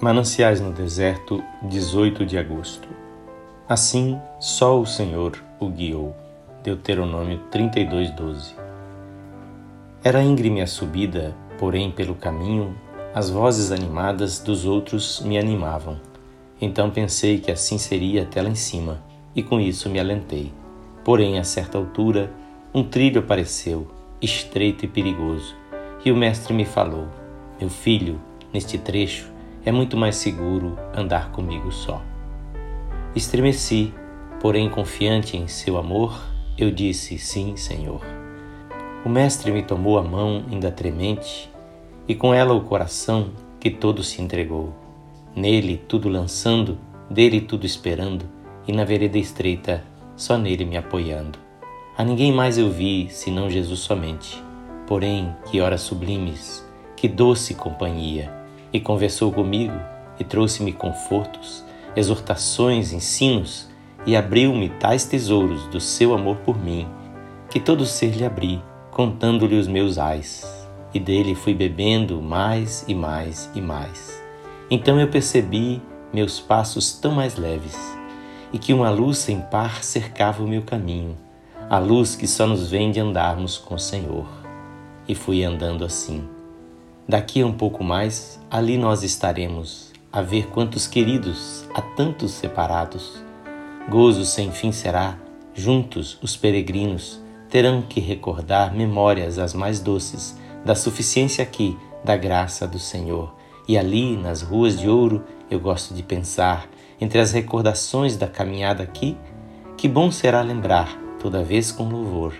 Mananciais no Deserto, 18 de agosto. Assim, só o Senhor o guiou. Deuteronômio 32, 12. Era íngreme a subida, porém, pelo caminho, as vozes animadas dos outros me animavam. Então pensei que assim seria até lá em cima, e com isso me alentei. Porém, a certa altura, um trilho apareceu, estreito e perigoso, e o mestre me falou: Meu filho, neste trecho é muito mais seguro andar comigo só. Estremeci, porém confiante em seu amor, eu disse: Sim, Senhor. O mestre me tomou a mão, ainda tremente, e com ela o coração que todo se entregou. Nele tudo lançando, dele tudo esperando, e na vereda estreita, só nele me apoiando. A ninguém mais eu vi, senão Jesus somente. Porém, que horas sublimes, que doce companhia! E conversou comigo, e trouxe-me confortos, exortações, ensinos, e abriu-me tais tesouros do seu amor por mim, que todo ser lhe abri, contando-lhe os meus ais. E dele fui bebendo mais e mais e mais. Então eu percebi meus passos tão mais leves, e que uma luz sem par cercava o meu caminho, a luz que só nos vem de andarmos com o Senhor. E fui andando assim. Daqui a um pouco mais, ali nós estaremos, a ver quantos queridos, há tantos separados. Gozo sem fim será, juntos os peregrinos terão que recordar memórias as mais doces da suficiência aqui da graça do Senhor e ali, nas ruas de ouro, eu gosto de pensar, entre as recordações da caminhada aqui, que bom será lembrar, toda vez com louvor,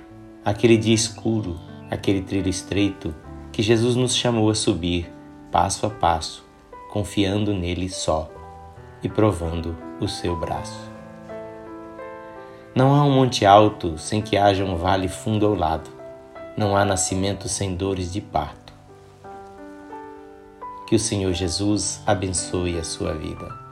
aquele dia escuro, aquele trilho estreito que Jesus nos chamou a subir, passo a passo, confiando nele só e provando o seu braço. Não há um monte alto sem que haja um vale fundo ao lado. Não há nascimento sem dores de parto. Que o Senhor Jesus abençoe a sua vida.